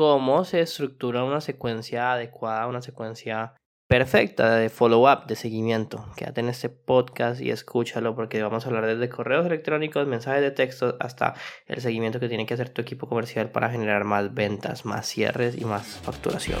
cómo se estructura una secuencia adecuada, una secuencia perfecta de follow-up, de seguimiento. Quédate en este podcast y escúchalo porque vamos a hablar desde correos electrónicos, mensajes de texto, hasta el seguimiento que tiene que hacer tu equipo comercial para generar más ventas, más cierres y más facturación.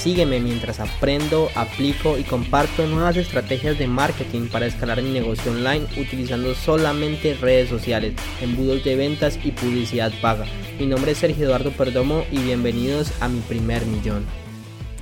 Sígueme mientras aprendo, aplico y comparto nuevas estrategias de marketing para escalar mi negocio online utilizando solamente redes sociales, embudos de ventas y publicidad paga. Mi nombre es Sergio Eduardo Perdomo y bienvenidos a mi primer millón.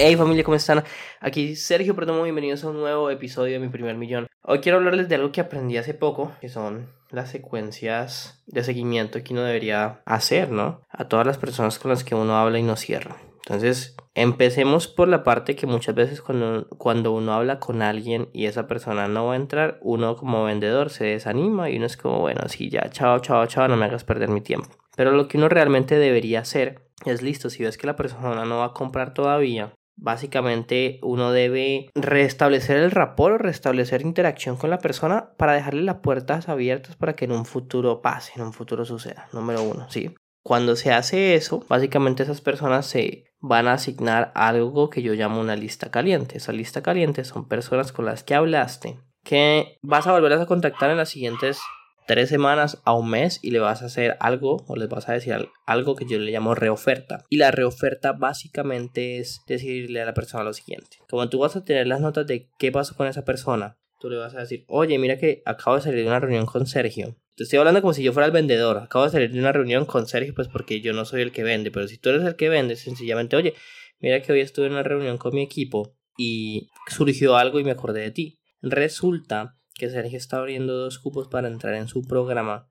Hey familia, ¿cómo están? Aquí Sergio Perdomo, bienvenidos a un nuevo episodio de Mi Primer Millón. Hoy quiero hablarles de algo que aprendí hace poco, que son las secuencias de seguimiento que uno debería hacer, ¿no? A todas las personas con las que uno habla y no cierra. Entonces, empecemos por la parte que muchas veces cuando, cuando uno habla con alguien y esa persona no va a entrar, uno como vendedor se desanima y uno es como, bueno, sí, ya, chao, chao, chao, no me hagas perder mi tiempo. Pero lo que uno realmente debería hacer es listo, si ves que la persona no va a comprar todavía, Básicamente uno debe restablecer el rapport o restablecer interacción con la persona para dejarle las puertas abiertas para que en un futuro pase, en un futuro suceda. Número uno, ¿sí? Cuando se hace eso, básicamente esas personas se van a asignar algo que yo llamo una lista caliente. Esa lista caliente son personas con las que hablaste que vas a volver a contactar en las siguientes tres semanas a un mes y le vas a hacer algo o les vas a decir algo que yo le llamo reoferta. Y la reoferta básicamente es decirle a la persona lo siguiente. Como tú vas a tener las notas de qué pasó con esa persona, tú le vas a decir, oye, mira que acabo de salir de una reunión con Sergio. Te estoy hablando como si yo fuera el vendedor. Acabo de salir de una reunión con Sergio, pues porque yo no soy el que vende. Pero si tú eres el que vende, sencillamente, oye, mira que hoy estuve en una reunión con mi equipo y surgió algo y me acordé de ti. Resulta que Sergio está abriendo dos cupos para entrar en su programa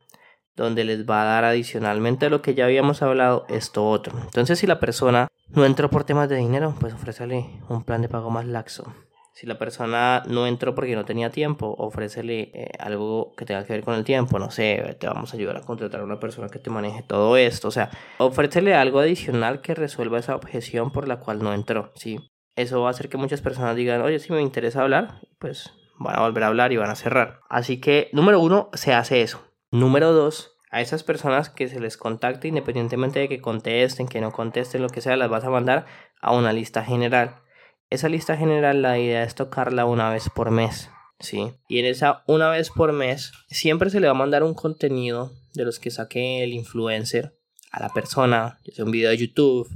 donde les va a dar adicionalmente a lo que ya habíamos hablado esto otro. Entonces si la persona no entró por temas de dinero, pues ofrécele un plan de pago más laxo. Si la persona no entró porque no tenía tiempo, ofrécele eh, algo que tenga que ver con el tiempo. No sé, te vamos a ayudar a contratar a una persona que te maneje todo esto. O sea, ofrécele algo adicional que resuelva esa objeción por la cual no entró. ¿sí? Eso va a hacer que muchas personas digan, oye, si me interesa hablar, pues van a volver a hablar y van a cerrar. Así que, número uno, se hace eso. Número dos, a esas personas que se les contacte, independientemente de que contesten, que no contesten, lo que sea, las vas a mandar a una lista general. Esa lista general, la idea es tocarla una vez por mes. ¿sí? Y en esa una vez por mes, siempre se le va a mandar un contenido de los que saque el influencer a la persona, ya sea un video de YouTube,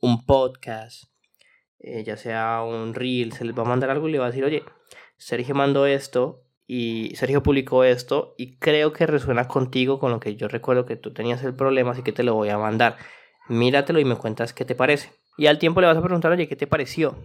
un podcast, eh, ya sea un reel, se les va a mandar algo y le va a decir, oye, Sergio mandó esto y Sergio publicó esto y creo que resuena contigo con lo que yo recuerdo que tú tenías el problema, así que te lo voy a mandar. Míratelo y me cuentas qué te parece. Y al tiempo le vas a preguntar, oye, ¿qué te pareció?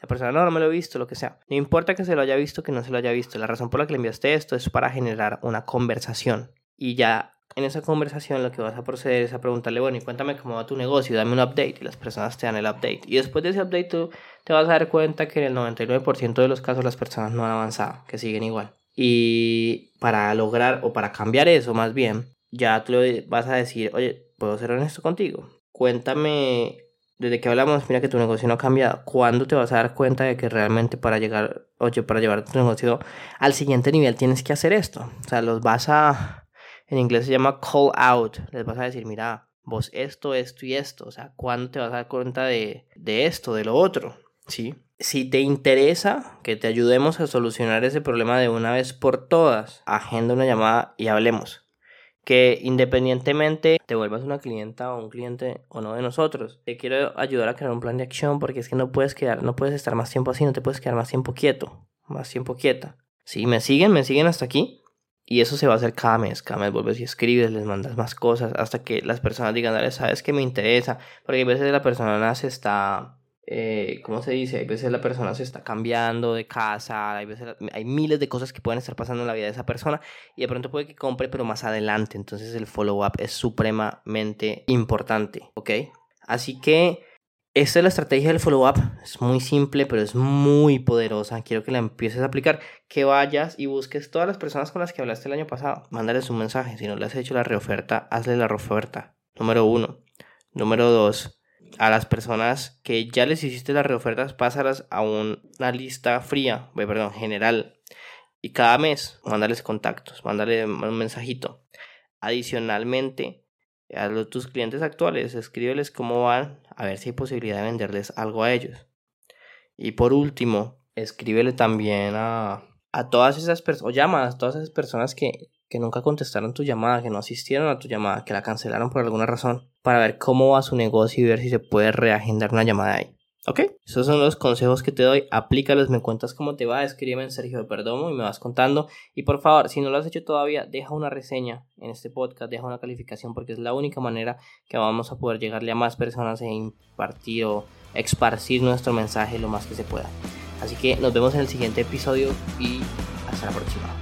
La persona no, no me lo he visto, lo que sea. No importa que se lo haya visto, que no se lo haya visto. La razón por la que le enviaste esto es para generar una conversación. Y ya en esa conversación lo que vas a proceder es a preguntarle, bueno, y cuéntame cómo va tu negocio, dame un update. Y las personas te dan el update. Y después de ese update tú te vas a dar cuenta que en el 99% de los casos las personas no han avanzado, que siguen igual. Y para lograr o para cambiar eso más bien, ya tú le vas a decir, oye, ¿puedo ser honesto contigo? Cuéntame, desde que hablamos, mira que tu negocio no ha cambiado. ¿Cuándo te vas a dar cuenta de que realmente para llegar, oye, para llevar tu negocio al siguiente nivel tienes que hacer esto? O sea, los vas a en inglés se llama call out. Les vas a decir, mira, vos esto, esto y esto. O sea, ¿cuándo te vas a dar cuenta de, de esto, de lo otro? ¿Sí? Si te interesa que te ayudemos a solucionar ese problema de una vez por todas, agenda una llamada y hablemos. Que independientemente te vuelvas una clienta o un cliente o no de nosotros, te quiero ayudar a crear un plan de acción porque es que no puedes quedar, no puedes estar más tiempo así, no te puedes quedar más tiempo quieto, más tiempo quieta. Si me siguen, me siguen hasta aquí, y eso se va a hacer cada mes, cada mes vuelves y escribes, les mandas más cosas hasta que las personas digan, dale, sabes que me interesa, porque a veces la persona se está, eh, ¿cómo se dice? Hay veces la persona se está cambiando de casa, hay veces hay miles de cosas que pueden estar pasando en la vida de esa persona y de pronto puede que compre, pero más adelante, entonces el follow-up es supremamente importante, ¿ok? Así que Esta es la estrategia del follow-up. Es muy simple, pero es muy poderosa. Quiero que la empieces a aplicar. Que vayas y busques todas las personas con las que hablaste el año pasado. Mándales un mensaje. Si no le has hecho la reoferta, hazle la reoferta. Número uno. Número dos. A las personas que ya les hiciste las reofertas, pásalas a una lista fría, perdón, general. Y cada mes, mándales contactos, mándale un mensajito. Adicionalmente, a los, tus clientes actuales, escríbeles cómo van, a ver si hay posibilidad de venderles algo a ellos. Y por último, escríbele también a, a todas esas personas, o llama a todas esas personas que, que nunca contestaron tu llamada, que no asistieron a tu llamada, que la cancelaron por alguna razón, para ver cómo va su negocio y ver si se puede reagendar una llamada ahí. ¿Ok? Esos son los consejos que te doy. Aplícalos, me cuentas cómo te va. Escríbeme en Sergio Perdomo y me vas contando. Y por favor, si no lo has hecho todavía, deja una reseña en este podcast, deja una calificación porque es la única manera que vamos a poder llegarle a más personas e impartir o esparcir nuestro mensaje lo más que se pueda. Así que nos vemos en el siguiente episodio y hasta la próxima.